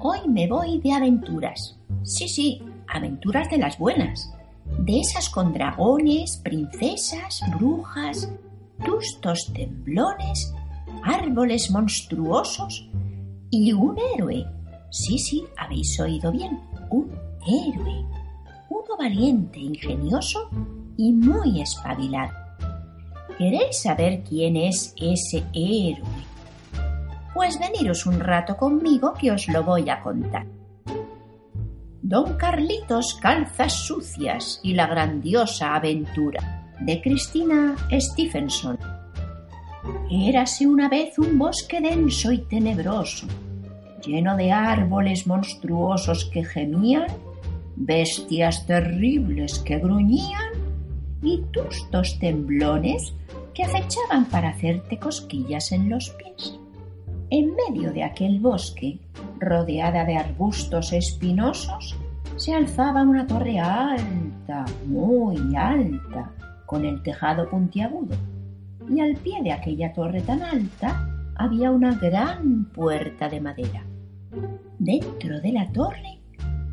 Hoy me voy de aventuras. Sí, sí, aventuras de las buenas. De esas con dragones, princesas, brujas, tustos temblones, árboles monstruosos y un héroe. Sí, sí, habéis oído bien, un héroe. Uno valiente, ingenioso y muy espabilado. ¿Queréis saber quién es ese héroe? Pues veniros un rato conmigo que os lo voy a contar. Don Carlitos Calzas Sucias y la grandiosa aventura de Cristina Stephenson. Érase una vez un bosque denso y tenebroso, lleno de árboles monstruosos que gemían, bestias terribles que gruñían y tustos temblones que acechaban para hacerte cosquillas en los pies. En medio de aquel bosque, rodeada de arbustos espinosos, se alzaba una torre alta, muy alta, con el tejado puntiagudo. Y al pie de aquella torre tan alta había una gran puerta de madera. Dentro de la torre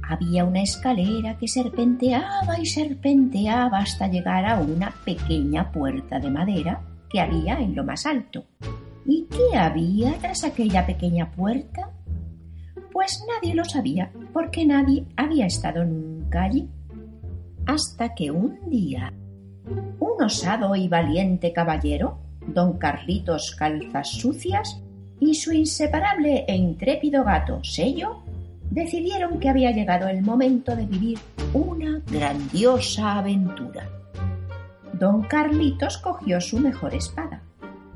había una escalera que serpenteaba y serpenteaba hasta llegar a una pequeña puerta de madera que había en lo más alto. ¿Y qué había tras aquella pequeña puerta? Pues nadie lo sabía, porque nadie había estado nunca allí. Hasta que un día un osado y valiente caballero, don Carlitos Calzas Sucias, y su inseparable e intrépido gato Sello, decidieron que había llegado el momento de vivir una grandiosa aventura. Don Carlitos cogió su mejor espada,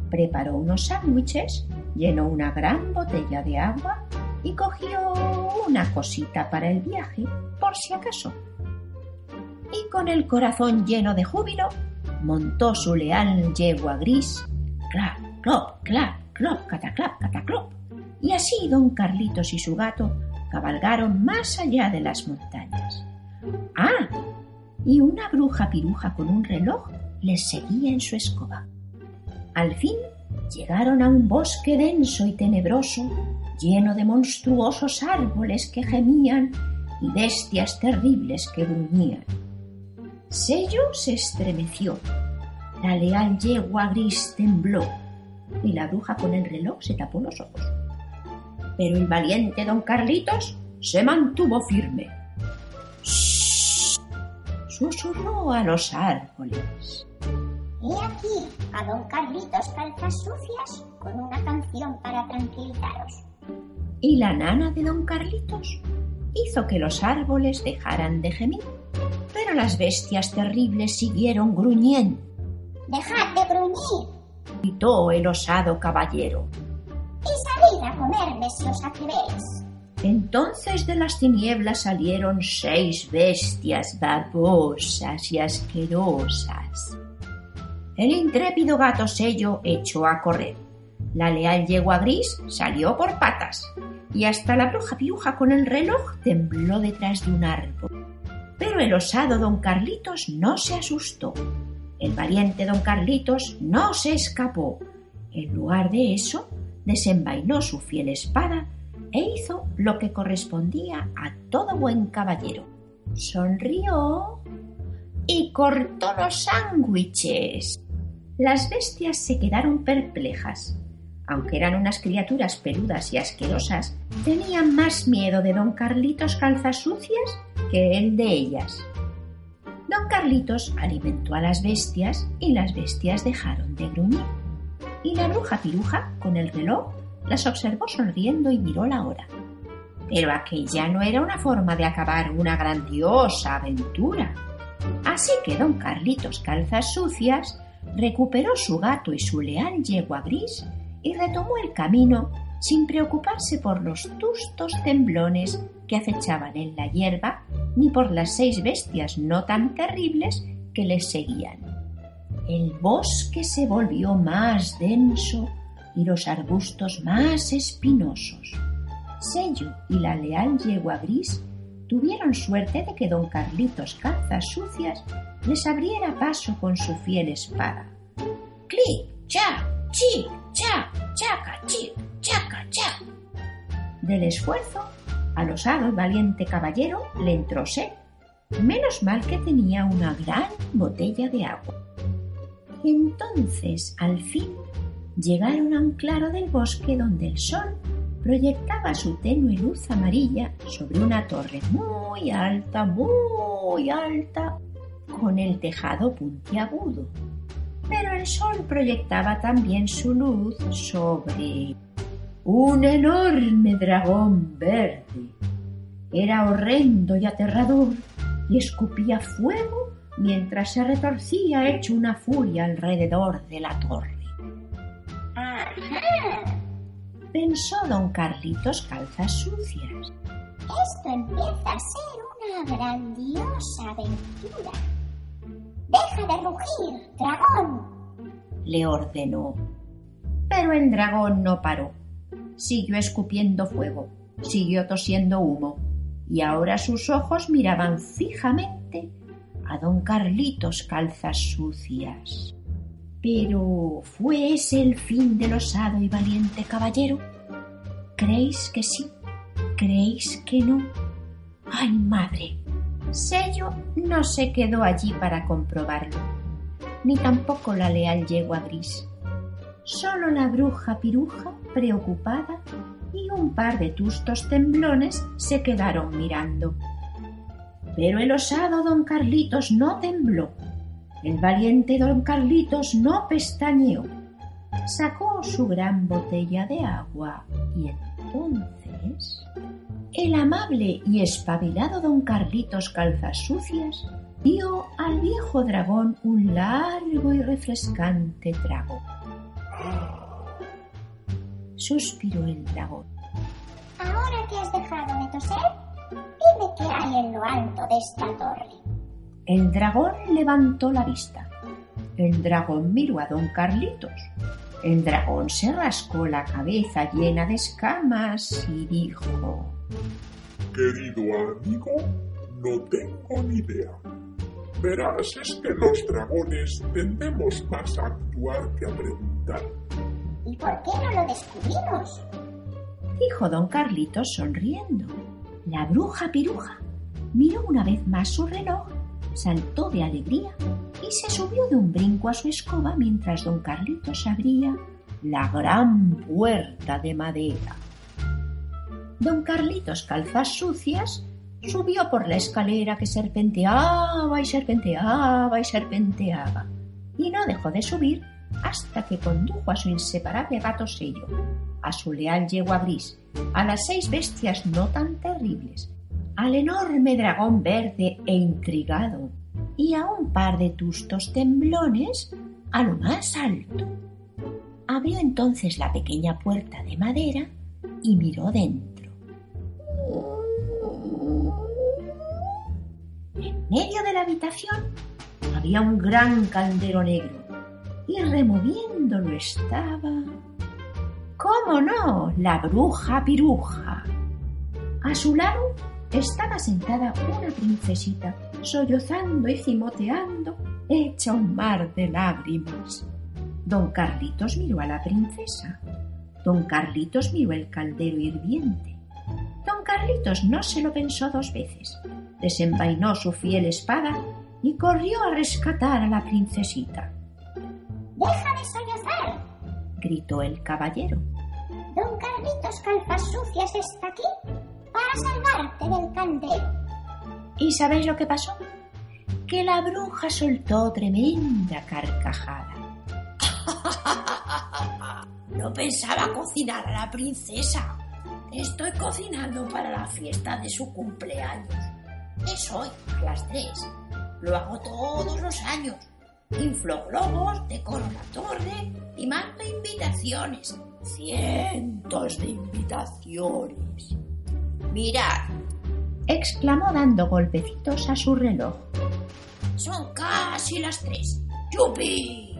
preparó unos sándwiches, llenó una gran botella de agua y cogió una cosita para el viaje, por si acaso. Y con el corazón lleno de júbilo, montó su leal yegua gris, clap, clop, clap, clop, cataclap, cataclop. Y así don Carlitos y su gato cabalgaron más allá de las montañas. ¡Ah! Y una bruja piruja con un reloj les seguía en su escoba. Al fin llegaron a un bosque denso y tenebroso, lleno de monstruosos árboles que gemían y bestias terribles que gruñían. Sello se estremeció, la leal yegua gris tembló y la bruja con el reloj se tapó los ojos. Pero el valiente don Carlitos se mantuvo firme. ¡Shh! Susurró a los árboles. He aquí a don Carlitos Calzas Sucias con una canción para tranquilizaros. Y la nana de don Carlitos hizo que los árboles dejaran de gemir, pero las bestias terribles siguieron gruñendo. ¡Dejad de gruñir! gritó el osado caballero. Y salid a comerme si os atrevéis. Entonces de las tinieblas salieron seis bestias babosas y asquerosas. El intrépido gato sello echó a correr. La leal yegua gris salió por patas y hasta la bruja piruja con el reloj tembló detrás de un árbol. Pero el osado don Carlitos no se asustó. El valiente don Carlitos no se escapó. En lugar de eso, desenvainó su fiel espada e hizo lo que correspondía a todo buen caballero. Sonrió y cortó los sándwiches. Las bestias se quedaron perplejas. Aunque eran unas criaturas peludas y asquerosas, tenían más miedo de don Carlitos calzas sucias que él de ellas. Don Carlitos alimentó a las bestias y las bestias dejaron de gruñir. Y la bruja piruja, con el reloj, las observó sonriendo y miró la hora. Pero aquella no era una forma de acabar una grandiosa aventura. Así que don Carlitos Calzas Sucias recuperó su gato y su leal yegua gris y retomó el camino sin preocuparse por los tustos temblones que acechaban en la hierba ni por las seis bestias no tan terribles que les seguían. El bosque se volvió más denso y los arbustos más espinosos. Sello y la leal yegua gris tuvieron suerte de que don Carlitos Calzas Sucias les abriera paso con su fiel espada. ¡Clic! ¡Cha! ¡Chi! ¡Cha! ¡Chaca! ¡Chi! ¡Chaca! ¡Cha! Del esfuerzo Al osado y valiente caballero le entró sed. Menos mal que tenía una gran botella de agua. Entonces, al fin, llegaron a un claro del bosque donde el sol proyectaba su tenue luz amarilla sobre una torre muy alta, muy alta, con el tejado puntiagudo. Pero el sol proyectaba también su luz sobre un enorme dragón verde. Era horrendo y aterrador y escupía fuego mientras se retorcía hecho una furia alrededor de la torre. Pensó don Carlitos Calzas Sucias. Esto empieza a ser una grandiosa aventura. ¡Deja de rugir, dragón! Le ordenó. Pero el dragón no paró. Siguió escupiendo fuego, siguió tosiendo humo, y ahora sus ojos miraban fijamente a don Carlitos Calzas Sucias. Pero ¿fue ese el fin del osado y valiente caballero? ¿Creéis que sí? ¿Creéis que no? ¡Ay, madre! Sello no se quedó allí para comprobarlo, ni tampoco la leal yegua gris. Solo la bruja piruja, preocupada, y un par de tustos temblones se quedaron mirando. Pero el osado don Carlitos no tembló el valiente don Carlitos no pestañeó. Sacó su gran botella de agua y entonces el amable y espabilado don Carlitos Calzas Sucias dio al viejo dragón un largo y refrescante trago. Suspiró el dragón. Ahora que has dejado de toser, dime qué hay en lo alto de esta torre. El dragón levantó la vista. El dragón miró a don Carlitos. El dragón se rascó la cabeza llena de escamas y dijo Querido amigo, no tengo ni idea. Verás, es que los dragones tendemos más a actuar que a preguntar. ¿Y por qué no lo descubrimos? Dijo don Carlitos sonriendo. La bruja piruja miró una vez más su reloj saltó de alegría y se subió de un brinco a su escoba mientras don Carlitos abría la gran puerta de madera. Don Carlitos Calzas Sucias subió por la escalera que serpenteaba y serpenteaba y serpenteaba, y no dejó de subir hasta que condujo a su inseparable gato sello, a su leal yegua gris, a las seis bestias no tan terribles, al enorme dragón verde e intrigado y a un par de tustos temblones a lo más alto. Abrió entonces la pequeña puerta de madera y miró dentro. En medio de la habitación había un gran caldero negro y removiéndolo estaba... ¿Cómo no? La bruja piruja. A su lado estaba sentada una princesita, sollozando y cimoteando, hecha un mar de lágrimas. Don Carlitos miró a la princesa. Don Carlitos miró el caldero hirviente. Don Carlitos no se lo pensó dos veces. Desenvainó su fiel espada y corrió a rescatar a la princesita. ¡Deja de sollozar! gritó el caballero. Don Carlitos Calzas Sucias está aquí para salvarte del caldero. ¿Y sabéis lo que pasó? Que la bruja soltó tremenda carcajada. No pensaba cocinar a la princesa. Estoy cocinando para la fiesta de su cumpleaños. Es hoy, a las tres. Lo hago todos los años. Inflo globos, decoro la torre y mando invitaciones. Cientos de invitaciones. Mirad, exclamó dando golpecitos a su reloj. Son casi las tres. ¡Yupi!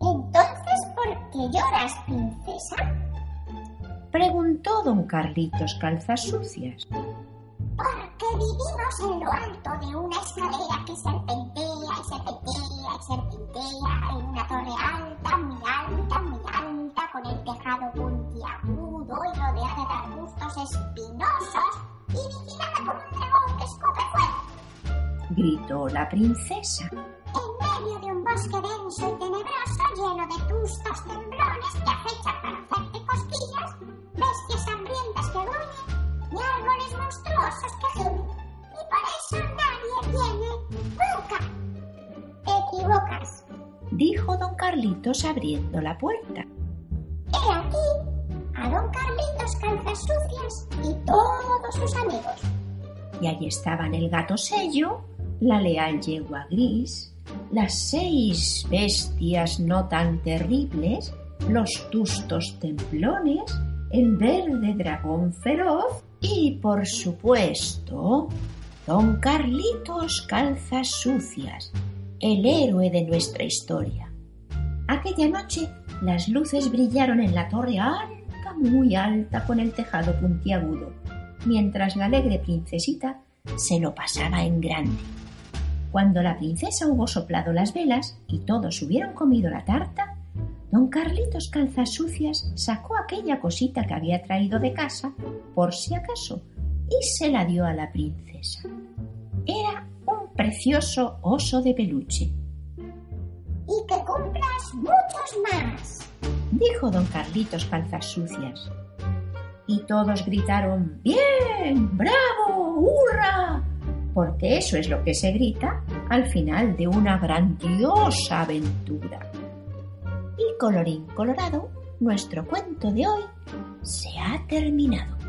Entonces, ¿por qué lloras, princesa? Preguntó don Carlitos Calzas Sucias. Porque vivimos en lo alto de una escalera que serpentea y serpentea y serpentea en una torre alta, muy alta, muy alta, con el tejado puntiagudo y rodeada de arbustos espinosos y vigilada por un dragón que escupe fuego. Gritó la princesa. En medio de un bosque denso y tenebroso, lleno de tustos temblones que acechan eso nadie viene nunca. Te equivocas. Dijo don Carlitos abriendo la puerta. He aquí a don Carlitos Calzas Sucias y todos sus amigos. Y allí estaban el gato sello, la leal yegua gris, las seis bestias no tan terribles, los tustos templones, el verde dragón feroz y, por supuesto, don Carlitos Calzas Sucias, el héroe de nuestra historia. Aquella noche las luces brillaron en la torre alta, muy alta, con el tejado puntiagudo, mientras la alegre princesita se lo pasaba en grande. Cuando la princesa hubo soplado las velas y todos hubieron comido la tarta, don Carlitos Calzas Sucias sacó aquella cosita que había traído de casa, por si acaso, y se la dio a la princesa. Era un precioso oso de peluche. Y que cumplas muchos más. dijo don Carlitos Calzas Sucias. Y todos gritaron ¡Bien! ¡Bravo! ¡Hurra! Porque eso es lo que se grita al final de una grandiosa aventura. Y colorín colorado, nuestro cuento de hoy se ha terminado.